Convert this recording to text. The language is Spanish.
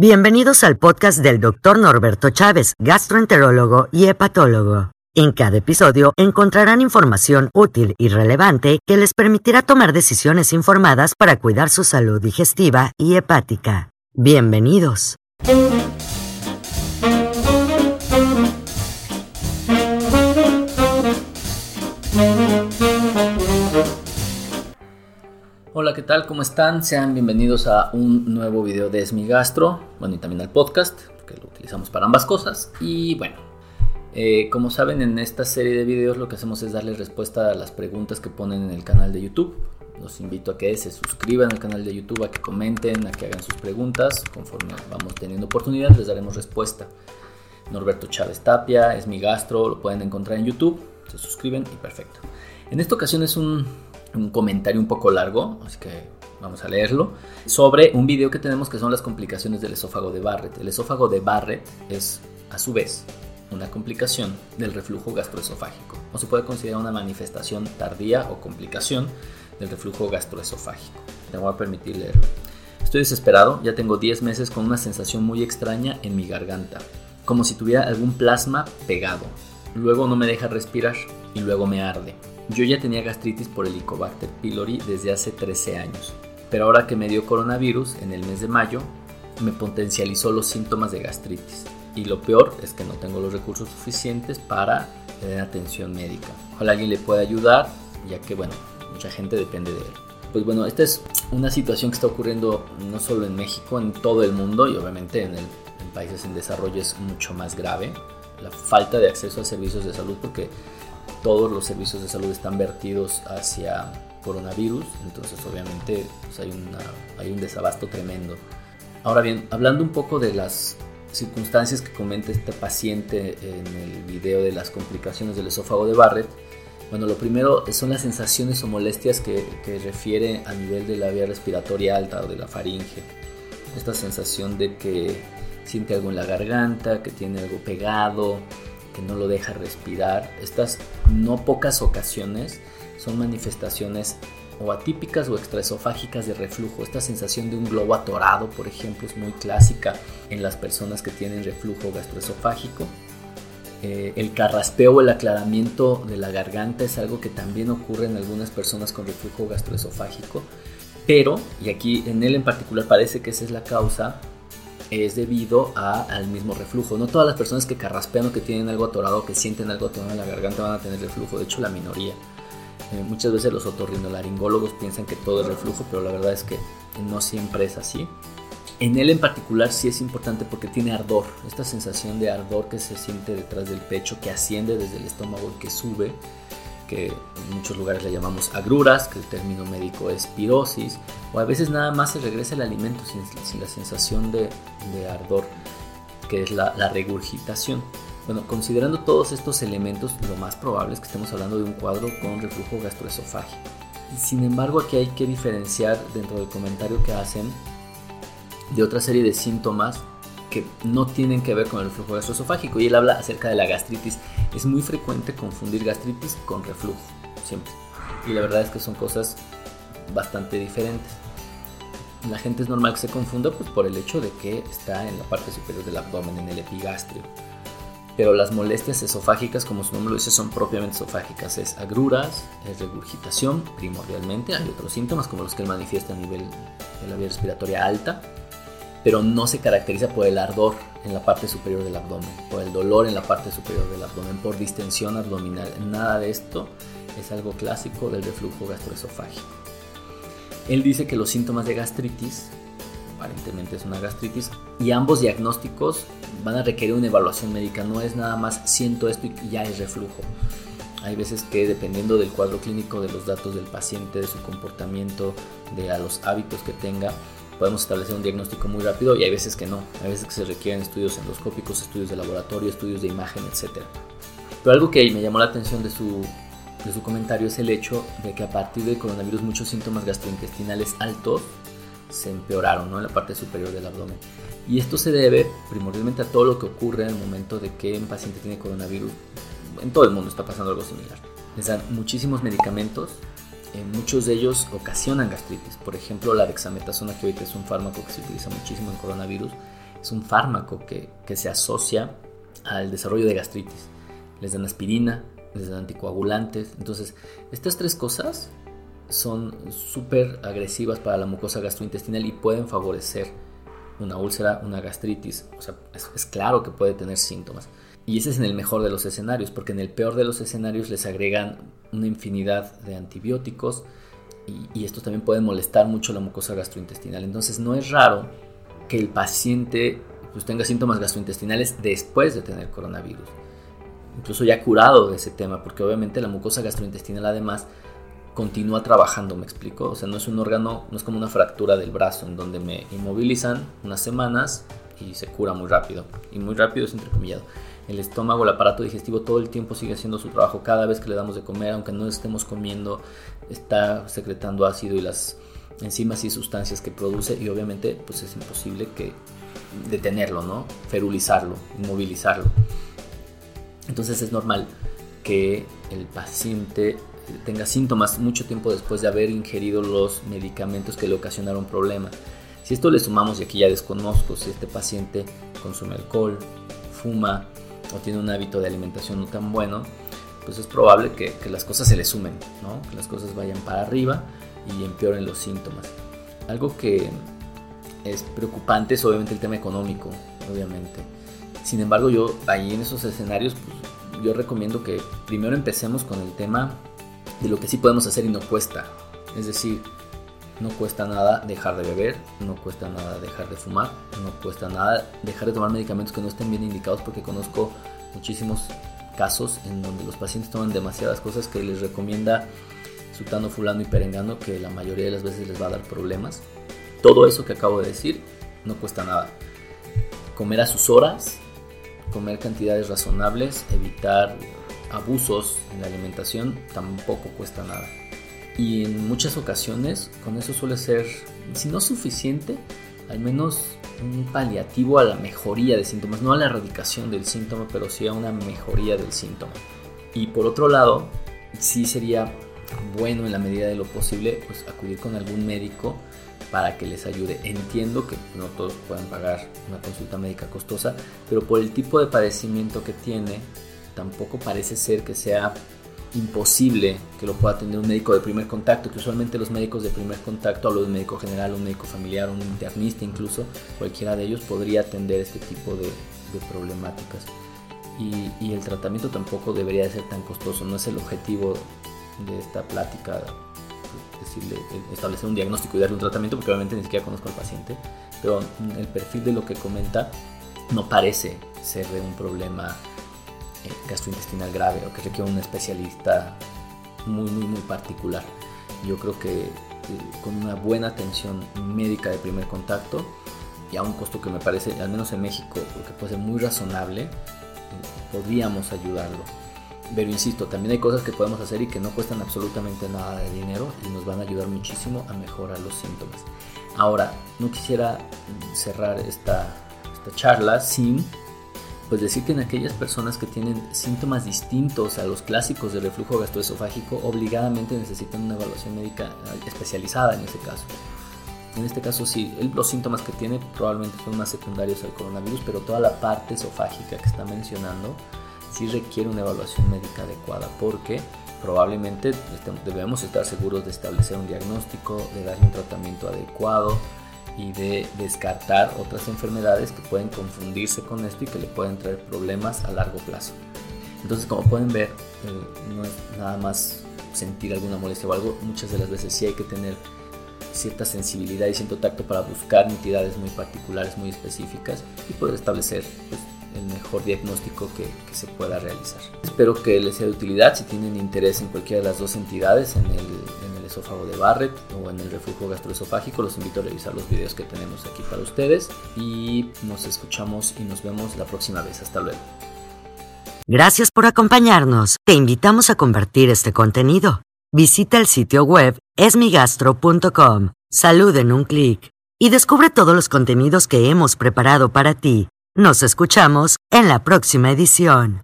Bienvenidos al podcast del Dr. Norberto Chávez, gastroenterólogo y hepatólogo. En cada episodio encontrarán información útil y relevante que les permitirá tomar decisiones informadas para cuidar su salud digestiva y hepática. Bienvenidos. Hola, ¿qué tal? ¿Cómo están? Sean bienvenidos a un nuevo video de Esmigastro, bueno, y también al podcast, porque lo utilizamos para ambas cosas. Y bueno, eh, como saben, en esta serie de videos lo que hacemos es darles respuesta a las preguntas que ponen en el canal de YouTube. Los invito a que se suscriban al canal de YouTube, a que comenten, a que hagan sus preguntas. Conforme vamos teniendo oportunidad, les daremos respuesta. Norberto Chávez Tapia, es gastro, lo pueden encontrar en YouTube. Se suscriben y perfecto. En esta ocasión es un un comentario un poco largo, así que vamos a leerlo, sobre un video que tenemos que son las complicaciones del esófago de Barrett. El esófago de Barrett es, a su vez, una complicación del reflujo gastroesofágico, o se puede considerar una manifestación tardía o complicación del reflujo gastroesofágico. Te voy a permitir leerlo. Estoy desesperado, ya tengo 10 meses con una sensación muy extraña en mi garganta, como si tuviera algún plasma pegado. Luego no me deja respirar y luego me arde. Yo ya tenía gastritis por el Helicobacter pylori desde hace 13 años, pero ahora que me dio coronavirus en el mes de mayo, me potencializó los síntomas de gastritis. Y lo peor es que no tengo los recursos suficientes para tener atención médica. Ojalá alguien le pueda ayudar, ya que, bueno, mucha gente depende de él. Pues bueno, esta es una situación que está ocurriendo no solo en México, en todo el mundo y obviamente en, en países en desarrollo es mucho más grave. La falta de acceso a servicios de salud porque todos los servicios de salud están vertidos hacia coronavirus, entonces obviamente pues, hay, hay un desabasto tremendo. Ahora bien, hablando un poco de las circunstancias que comenta este paciente en el video de las complicaciones del esófago de Barrett, bueno, lo primero son las sensaciones o molestias que, que, refiere a nivel de la vía respiratoria alta o de la faringe. Esta sensación de que siente algo en la garganta, que tiene algo pegado, no lo deja respirar. Estas no pocas ocasiones son manifestaciones o atípicas o extraesofágicas de reflujo. Esta sensación de un globo atorado, por ejemplo, es muy clásica en las personas que tienen reflujo gastroesofágico. Eh, el carraspeo o el aclaramiento de la garganta es algo que también ocurre en algunas personas con reflujo gastroesofágico. Pero, y aquí en él en particular parece que esa es la causa, es debido al mismo reflujo. No todas las personas que carraspean o que tienen algo atorado, que sienten algo atorado en la garganta van a tener reflujo, de hecho la minoría. Eh, muchas veces los otorrinolaringólogos piensan que todo es reflujo, pero la verdad es que no siempre es así. En él en particular sí es importante porque tiene ardor, esta sensación de ardor que se siente detrás del pecho, que asciende desde el estómago y que sube que en muchos lugares le llamamos agruras, que el término médico es pirosis, o a veces nada más se regresa el alimento sin, la sensación de, ardor, que es la, regurgitación. Bueno, considerando todos estos elementos, lo más probable es que estemos hablando de un cuadro con reflujo gastroesofágico. Sin embargo, aquí hay que diferenciar dentro del comentario que hacen de otra serie de síntomas que no tienen que ver con el reflujo gastroesofágico y él habla acerca de la gastritis. Es muy frecuente confundir gastritis con reflujo, siempre. Y la verdad es que son cosas bastante diferentes. La gente es normal que se confunda pues, por el hecho de que está en la parte superior del abdomen, en el epigastrio. Pero las molestias esofágicas, como su nombre lo dice, son propiamente esofágicas. Es agruras, es regurgitación primordialmente. Hay otros síntomas como los que él manifiesta a nivel de la vía respiratoria alta pero no se caracteriza por el ardor en la parte superior del abdomen, por el dolor en la parte superior del abdomen, por distensión abdominal. Nada de esto es algo clásico del reflujo gastroesofágico. Él dice que los síntomas de gastritis, aparentemente es una gastritis, y ambos diagnósticos van a requerir una evaluación médica. No es nada más siento esto y ya es reflujo. Hay veces que dependiendo del cuadro clínico, de los datos del paciente, de su comportamiento, de los hábitos que tenga, podemos establecer un diagnóstico muy rápido y hay veces que no, hay veces que se requieren estudios endoscópicos, estudios de laboratorio, estudios de imagen, etc. Pero algo que me llamó la atención de su, de su comentario es el hecho de que a partir del coronavirus muchos síntomas gastrointestinales altos se empeoraron ¿no? en la parte superior del abdomen. Y esto se debe primordialmente a todo lo que ocurre en el momento de que un paciente tiene coronavirus. En todo el mundo está pasando algo similar. Les dan muchísimos medicamentos eh, muchos de ellos ocasionan gastritis. Por ejemplo, la dexametasona, que ahorita es un fármaco que se utiliza muchísimo en coronavirus, es un fármaco que, que se asocia al desarrollo de gastritis. Les dan aspirina, les dan anticoagulantes. Entonces, estas tres cosas son súper agresivas para la mucosa gastrointestinal y pueden favorecer una úlcera, una gastritis. O sea, es, claro que puede tener síntomas. Y ese es en el mejor de los escenarios, porque en el peor de los escenarios les agregan una infinidad de antibióticos y, esto también puede molestar mucho la mucosa gastrointestinal. Entonces no es raro que el paciente pues, tenga síntomas gastrointestinales después de tener coronavirus. Incluso ya curado de ese tema, porque obviamente la mucosa gastrointestinal además continúa trabajando, me explico. O sea, no es un órgano, no es como una fractura del brazo en donde me inmovilizan unas semanas y se cura muy rápido. Y muy rápido es entrecomillado. El estómago, el aparato digestivo todo el tiempo sigue haciendo su trabajo. Cada vez que le damos de comer, aunque no estemos comiendo, está secretando ácido y las enzimas y sustancias que produce y obviamente pues es imposible que detenerlo, ¿no? Ferulizarlo, inmovilizarlo. Entonces es normal que el paciente tenga síntomas mucho tiempo después de haber ingerido los medicamentos que le ocasionaron problemas. Si esto le sumamos, y aquí ya desconozco si este paciente consume alcohol, fuma o tiene un hábito de alimentación no tan bueno, pues es probable que, las cosas se le sumen, ¿no? que las cosas vayan para arriba y empeoren los síntomas. Algo que es preocupante es obviamente el tema económico, obviamente. Sin embargo, yo ahí en esos escenarios, pues, yo recomiendo que primero empecemos con el tema de lo que sí podemos hacer y no cuesta. Es decir, no cuesta nada dejar de beber, no cuesta nada dejar de fumar, no cuesta nada dejar de tomar medicamentos que no estén bien indicados porque conozco muchísimos casos en donde los pacientes toman demasiadas cosas que les recomienda sutano, fulano y perengano que la mayoría de las veces les va a dar problemas. Todo eso que acabo de decir no cuesta nada. Comer a sus horas, comer cantidades razonables, evitar abusos en la alimentación tampoco cuesta nada. Y en muchas ocasiones con eso suele ser, si no suficiente, al menos un paliativo a la mejoría de síntomas, no a la erradicación del síntoma, pero sí a una mejoría del síntoma. Y por otro lado, sí sería bueno en la medida de lo posible pues acudir con algún médico para que les ayude. Entiendo que no todos puedan pagar una consulta médica costosa, pero por el tipo de padecimiento que tiene, tampoco parece ser que sea imposible que lo pueda atender un médico de primer contacto, que usualmente los médicos de primer contacto, hablo de un médico general, un médico familiar, un internista incluso, cualquiera de ellos podría atender este tipo de, problemáticas. Y, el tratamiento tampoco debería de ser tan costoso, no es el objetivo de esta plática establecer un diagnóstico y darle un tratamiento, porque obviamente ni siquiera conozco al paciente, pero el perfil de lo que comenta no parece ser de un problema gastrointestinal grave o que requiere un especialista muy, muy, muy particular. Yo creo que eh, con una buena atención médica de primer contacto y a un costo que me parece, al menos en México, que puede ser muy razonable, eh, podríamos ayudarlo. Pero insisto, también hay cosas que podemos hacer y que no cuestan absolutamente nada de dinero y nos van a ayudar muchísimo a mejorar los síntomas. Ahora, no quisiera cerrar esta, esta charla sin pues decir que en aquellas personas que tienen síntomas distintos a los clásicos de reflujo gastroesofágico, obligadamente necesitan una evaluación médica eh, especializada en ese caso. En este caso sí, los síntomas que tiene probablemente son más secundarios al coronavirus, pero toda la parte esofágica que está mencionando sí requiere una evaluación médica adecuada porque probablemente debemos estar seguros de establecer un diagnóstico, de darle un tratamiento adecuado, y de descartar otras enfermedades que pueden confundirse con esto y que le pueden traer problemas a largo plazo. Entonces, como pueden ver, eh, no es nada más sentir alguna molestia o algo, muchas de las veces sí hay que tener cierta sensibilidad y cierto tacto para buscar entidades muy particulares, muy específicas y poder establecer pues, el mejor diagnóstico que, que, se pueda realizar. Espero que les sea de utilidad si tienen interés en cualquiera de las dos entidades, en el esófago de Barrett o en el reflujo gastroesofágico, los invito a revisar los videos que tenemos aquí para ustedes y nos escuchamos y nos vemos la próxima vez. Hasta luego. Gracias por acompañarnos. Te invitamos a convertir este contenido. Visita el sitio web esmigastro.com, salud en un clic y descubre todos los contenidos que hemos preparado para ti. Nos escuchamos en la próxima edición.